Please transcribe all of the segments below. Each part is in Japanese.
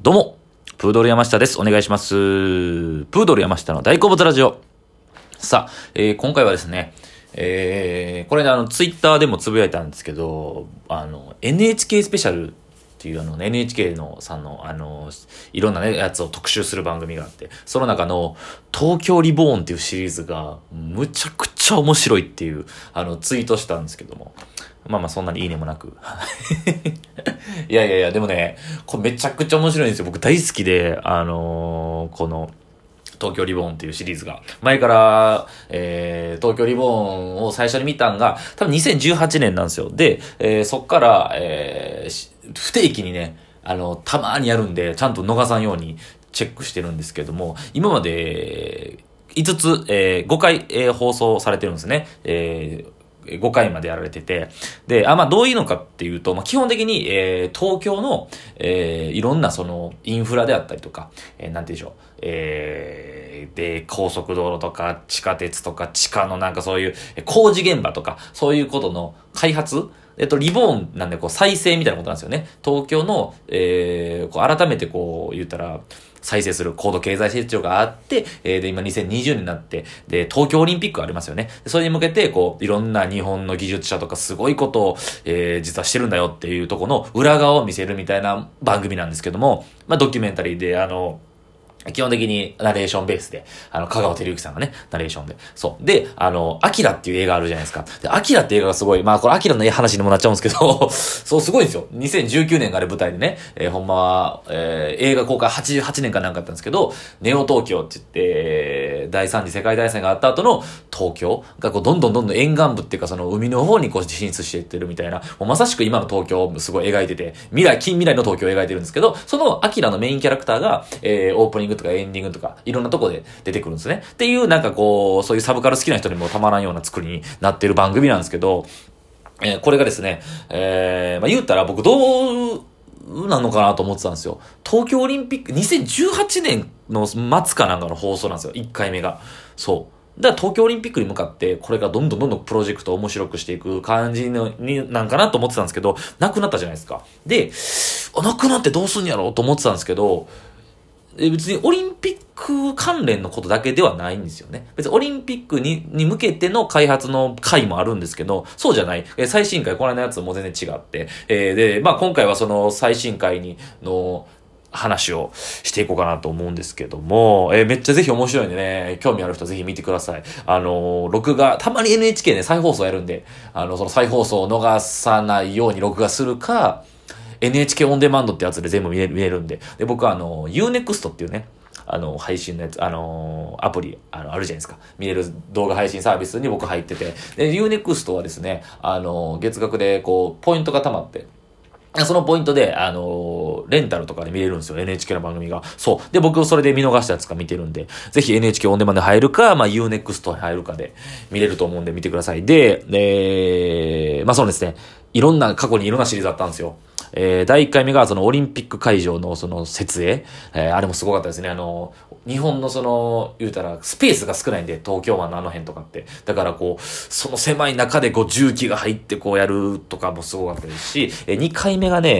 どうも、プードル山下です。お願いします。プードル山下の大好物ラジオ。さあ、えー今回はですね、えーこれね、あの、ツイッターでもつぶやいたんですけど、あの、NHK スペシャルっていうあの、NHK のさんの、あの、いろんなね、やつを特集する番組があって、その中の、東京リボーンっていうシリーズが、むちゃくちゃ面白いっていう、あの、ツイートしたんですけども、まあまあそんなにいいねもなく。いやいやいや、でもね、これめちゃくちゃ面白いんですよ。僕大好きで、あのーこの、東京リボーンっていうシリーズが。前から、えー、東京リボーンを最初に見たんが、多分2018年なんですよ。で、えーそっから、えー不定期にね、あの、たまーにやるんで、ちゃんと逃さんようにチェックしてるんですけども、今まで、5つ、えー5回、えー放送されてるんですね。えー5回までやられてて。で、あ、まあ、どういうのかっていうと、まあ、基本的に、えー東京の、えーいろんなその、インフラであったりとか、えーなんて言うんでしょう、えーで、高速道路とか、地下鉄とか、地下のなんかそういう、工事現場とか、そういうことの開発？えっと、リボーンなんで、こう、再生みたいなことなんですよね。東京の、えー、こう、改めてこう、言ったら、再生する高度経済成長があって、えーで、今2020年になって、で、東京オリンピックありますよね。それに向けて、こう、いろんな日本の技術者とかすごいことを、えー実はしてるんだよっていうとこの裏側を見せるみたいな番組なんですけども、まあ、ドキュメンタリーで、あの、基本的にナレーションベースで、あの、香川照之さんがね、ナレーションで。そう。で、あの、アキラっていう映画あるじゃないですか。で、アキラっていう映画がすごい、まあ、これアキラの話にもなっちゃうんですけど、そう、すごいんですよ。2019年があれ舞台でね、えーほんまは、えー映画公開88年かなんかあったんですけど、ネオ東京って言って、第三次世界大戦があった後の東京がこう、どんどんどんどん沿岸部っていうか、その海の方にこう進出していってるみたいな、もうまさしく今の東京をすごい描いてて、未来、近未来の東京を描いてるんですけど、そのアキラのメインキャラクターが、えーオープニングとかエンディングとか、いろんなとこで出てくるんですね。っていう、なんかこう、そういうサブカル好きな人にもたまらんような作りになってる番組なんですけど、えーこれがですね、えーまあ、言ったら僕どう、なのかなと思ってたんですよ。東京オリンピック、2018年の末かなんかの放送なんですよ。1回目が。そう。だから東京オリンピックに向かって、これがどんどんどんどんプロジェクトを面白くしていく感じのになんかなと思ってたんですけど、なくなったじゃないですか。で、あなくなってどうすんやろうと思ってたんですけど、別にオリンピック関連のことだけではないんですよね。別にオリンピックにに向けての開発の回もあるんですけど、そうじゃない。え最新回、この間のやつも全然違って。えーで、まあ今回はその最新回にの話をしていこうかなと思うんですけども、えーめっちゃぜひ面白いんでね、興味ある人ぜひ見てください。あのー録画、たまに NHK で再放送やるんで、あの、その再放送を逃さないように録画するか、NHK オンデマンドってやつで全部見れるんで。で、僕はあの、Unext っていうね、あの、配信のやつ、あのアプリ、あの、あるじゃないですか。見れる動画配信サービスに僕入ってて。で、Unext はですね、あの月額でこう、ポイントが溜まって、そのポイントで、あのレンタルとかで見れるんですよ。NHK の番組が。そう。で、僕それで見逃したやつか見てるんで、ぜひ NHK オンデマンド入るか、まあ Unext に入るかで見れると思うんで見てください。で、えー、まあそうですね。いろんな、過去にいろんなシリーズあったんですよ。えー、第1回目がそのオリンピック会場のその設営。えー、あれもすごかったですね。あの、日本のその、言うたら、スペースが少ないんで、東京湾のあの辺とかって。だからこう、その狭い中でこう重機が入ってこうやるとかもすごかったですし、え、2回目がね、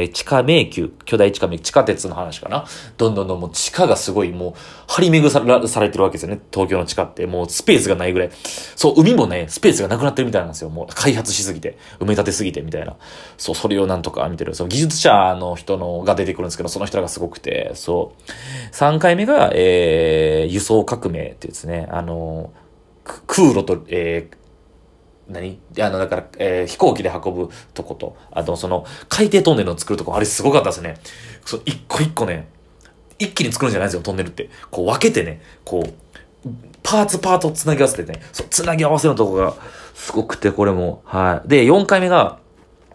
えー、地下迷宮、巨大地下迷宮、地下鉄の話かな。どんどんどんもう地下がすごいもう、張り巡らされてるわけですよね。東京の地下って。もうスペースがないぐらい。そう、海もね、スペースがなくなってるみたいなんですよ。もう開発しすぎて、埋め立てすぎてみたいな。そう、それをなんとか見てる。その技術者の人のが出てくるんですけど、その人らがすごくて、そう。3回目が、えー、輸送革命ってですね、あの、空路と、えー、何？あの、だから、えー飛行機で運ぶとこと、あと、その、海底トンネルを作るとこ、あれすごかったですね。そう、一個一個ね、一気に作るんじゃないですよ、トンネルって。こう分けてね、こう、パーツパートつなぎ合わせてね、そう、つなぎ合わせのとこが、すごくて、これも、はい。で、4回目が、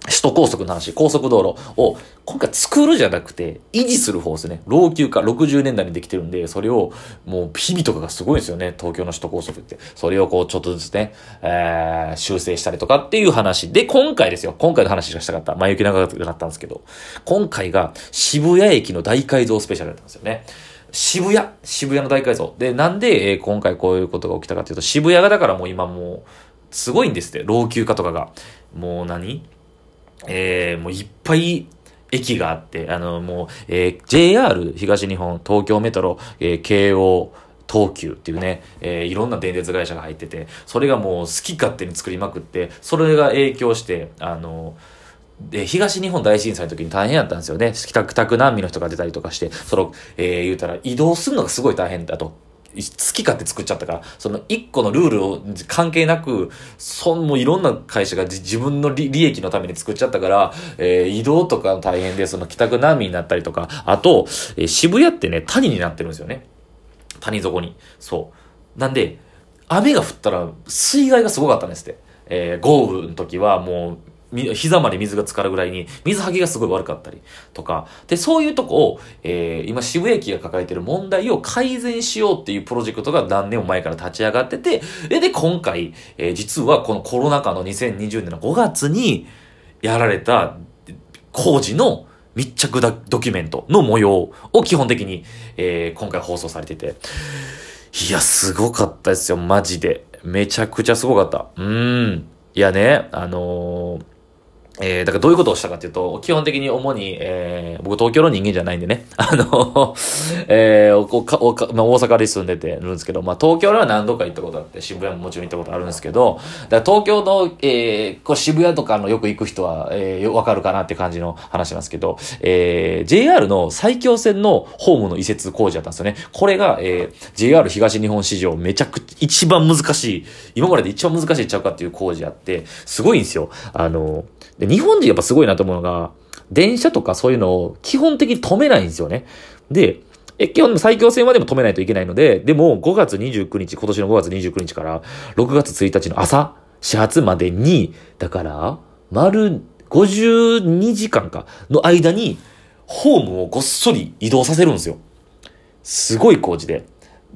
首都高速の話、高速道路を、今回作るじゃなくて、維持する方ですね。老朽化、60年代にできてるんで、それを、もう、日々とかがすごいんですよね。東京の首都高速って。それをこう、ちょっとずつね、えー、修正したりとかっていう話。で、今回ですよ。今回の話がしたかった。前行き長かったんですけど、今回が、渋谷駅の大改造スペシャルだったんですよね。渋谷、渋谷の大改造。で、なんで、えー今回こういうことが起きたかというと、渋谷がだからもう今もう、すごいんですって、老朽化とかが。もう何？えー、もういっぱい、駅があって、あの、もう、えー、JR 東日本、東京メトロ、えー、京王、東急っていうね、えー、いろんな電鉄会社が入ってて、それがもう好き勝手に作りまくって、それが影響して、あの、で、東日本大震災の時に大変やったんですよね。帰宅、宅難民の人が出たりとかして、その、えー、言うたら移動するのがすごい大変だと。好き勝手作っちゃったから、その一個のルールを関係なく、そんもいろんな会社が自分の利益のために作っちゃったから、えー、移動とか大変で、その帰宅難民になったりとか、あと、えー、渋谷ってね、谷になってるんですよね。谷底に。そう。なんで、雨が降ったら水害がすごかったんですって。えー、豪雨の時はもう、膝まで水が浸かるぐらいに、水はけがすごい悪かったりとか、で、そういうとこを、えー、今渋谷駅が抱えてる問題を改善しようっていうプロジェクトが何年も前から立ち上がってて、で、で、今回、えー、実はこのコロナ禍の2020年の5月にやられた工事の密着ドキュメントの模様を基本的に、えー、今回放送されてて、いや、すごかったですよ、マジで。めちゃくちゃすごかった。うん。いやね、あのーえー、だからどういうことをしたかっていうと、基本的に主に、えー、僕東京の人間じゃないんでね、あの、えー、おかおかまあ、大阪で住んでてるんですけど、まあ東京では何度か行ったことあって、渋谷ももちろん行ったことあるんですけど、だから東京の、えー、こう渋谷とかのよく行く人は、えー、わかるかなって感じの話なんですけど、えー、JR の埼京線のホームの移設工事だったんですよね。これが、えー、JR 東日本史上めちゃくちゃ一番難しい、今までで一番難しいちゃうかっていう工事あって、すごいんですよ。あの、で、日本人やっぱすごいなと思うのが、電車とかそういうのを基本的に止めないんですよね。で、え、基本最強線はでも止めないといけないので、でも5月29日、今年の5月29日から6月1日の朝、始発までに、だから、丸52時間か、の間に、ホームをごっそり移動させるんですよ。すごい工事で。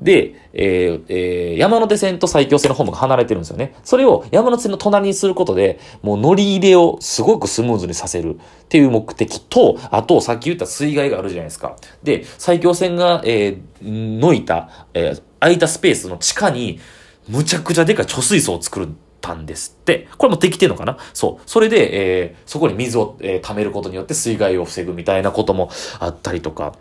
で、えー、えー、山手線と埼京線のホームが離れてるんですよね。それを山手線の隣にすることで、もう乗り入れをすごくスムーズにさせるっていう目的と、あと、さっき言った水害があるじゃないですか。で、埼京線が、えー、のいた、えー、空いたスペースの地下に、むちゃくちゃでかい貯水槽を作るたんですって。これもできてんのかな？そう。それで、えー、そこに水を、えー、溜めることによって水害を防ぐみたいなこともあったりとか。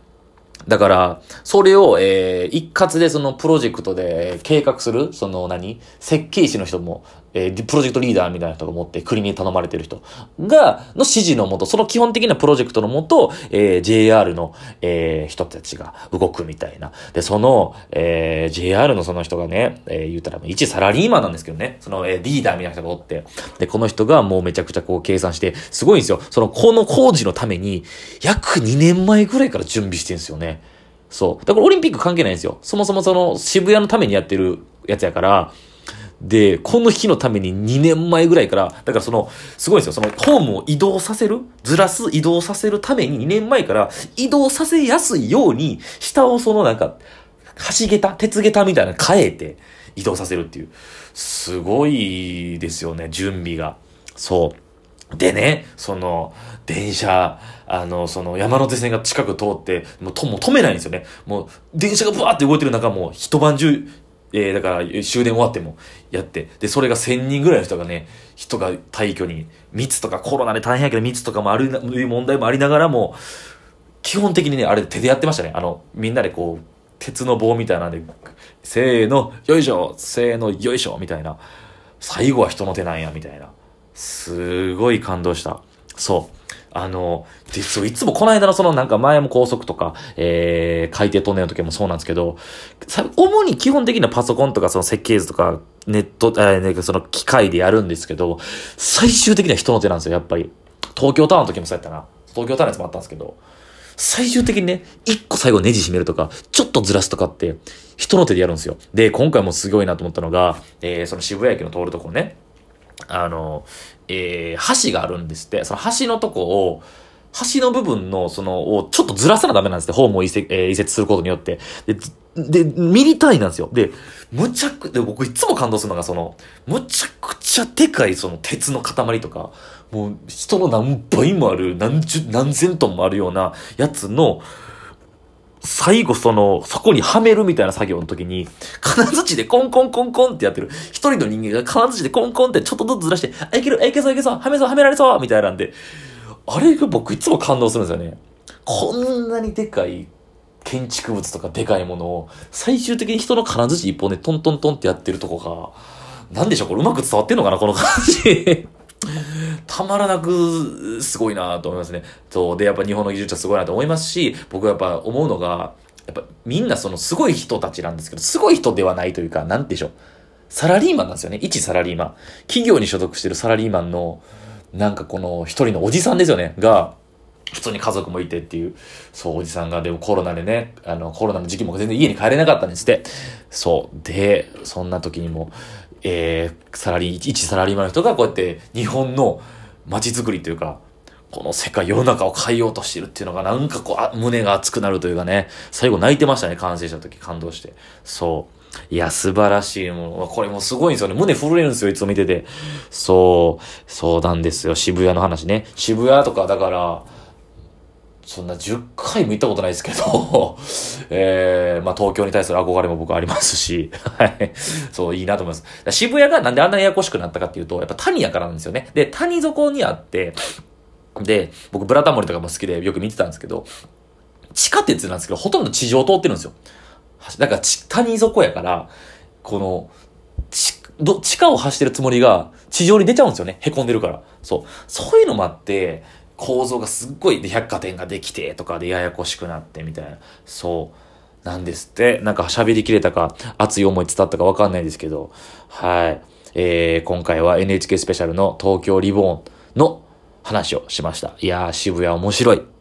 だから、それを、えー、一括でそのプロジェクトで計画する、その何？設計士の人も、えー、プロジェクトリーダーみたいな人が持って国に頼まれてる人が、の指示のもと、その基本的なプロジェクトのもと、えー、JR の、えー、人たちが動くみたいな。で、その、えー、JR のその人がね、えー、言ったら、一サラリーマンなんですけどね、その、えー、リーダーみたいな人がおって、で、この人がもうめちゃくちゃこう計算して、すごいんですよ。その、この工事のために、約2年前ぐらいから準備してるんですよね。そう。だからオリンピック関係ないんですよ。そもそもその渋谷のためにやってるやつやから、で、この日のために2年前ぐらいから、だからその、すごいですよ。その、ホームを移動させるずらす、移動させるために2年前から移動させやすいように、下をそのなんか、橋桁、鉄桁みたいな変えて移動させるっていう。すごいですよね、準備が。そう。でね、その、電車、あの、その山手線が近く通って、もうとも止めないんですよね。もう電車がブワーって動いてる中もう一晩中、えー、だから終電終わってもやって、で、それが1000人ぐらいの人がね、人が退去に、密とかコロナで大変やけど密とかもある、問題もありながらも、基本的にね、あれ手でやってましたね。あの、みんなでこう、鉄の棒みたいなんで、せーの、よいしょ、せーの、よいしょ、みたいな。最後は人の手なんや、みたいな。すごい感動した。そう。あの、で、そう、いつもこの間のそのなんか前も高速とか、えー、海底トンネルの時もそうなんですけど、主に基本的なパソコンとかその設計図とか、ネット、えー、その機械でやるんですけど、最終的には人の手なんですよ、やっぱり。東京タワーの時もそうやったな。東京タワーのやつもあったんですけど、最終的にね、一個最後ネジ締めるとか、ちょっとずらすとかって、人の手でやるんですよ。で、今回もすごいなと思ったのが、えー、その渋谷駅の通るとこね、あの、えー、橋があるんですって。その橋のとこを、橋の部分の、その、をちょっとずらさなダメなんですって、ホームを移設,、えー、移設することによって。で、で、ミリ単位なんですよ。で、むちゃく、で、僕いつも感動するのが、その、むちゃくちゃでかい、その、鉄の塊とか、もう、人の何倍もある、何十、何千トンもあるようなやつの、最後その、そこにはめるみたいな作業の時に、金槌でコンコンコンコンってやってる。一人の人間が金槌でコンコンってちょっとずつずらして、あ、いける、あ、いけそういけそう、はめそう、はめられそうみたいなんで、あれが僕いつも感動するんですよね。こんなにでかい建築物とかでかいものを、最終的に人の金槌一本でトントントンってやってるとこが、なんでしょうこれうまく伝わってんのかなこの感じ。たまらなくすごいなと思いますね。そう。で、やっぱ日本の技術はすごいなと思いますし、僕はやっぱ思うのが、やっぱみんなそのすごい人たちなんですけど、すごい人ではないというか、なんでしょう。サラリーマンなんですよね。一サラリーマン。企業に所属してるサラリーマンの、なんかこの一人のおじさんですよね。が、普通に家族もいてっていう、そう、おじさんが、でもコロナでね、あの、コロナの時期も全然家に帰れなかったんですって。そう。で、そんな時にも、えー、サラリー、一サラリーマンの人がこうやって日本の街づくりというか、この世界、世の中を変えようとしてるっていうのがなんかこう、あ胸が熱くなるというかね、最後泣いてましたね、完成した時、感動して。そう。いや、素晴らしいもの。これもすごいんですよね。胸震えるんですよ、いつも見てて。そう、そうなんですよ。渋谷の話ね。渋谷とか、だから、そんな10回も行ったことないですけど、えー、まあ東京に対する憧れも僕ありますし、はい。そう、いいなと思います。渋谷がなんであんなややこしくなったかっていうと、やっぱ谷やからなんですよね。で、谷底にあって、で、僕ブラタモリとかも好きでよく見てたんですけど、地下鉄なんですけど、ほとんど地上通ってるんですよ。だから谷底やから、この、地、地下を走ってるつもりが、地上に出ちゃうんですよね。凹んでるから。そう。そういうのもあって、構造がすっごいで、百貨店ができてとかでややこしくなってみたいな。そう。なんですって。なんか喋りきれたか、熱い思い伝わったかわかんないですけど。はい。えー、今回は NHK スペシャルの東京リボーンの話をしました。いやー、渋谷面白い。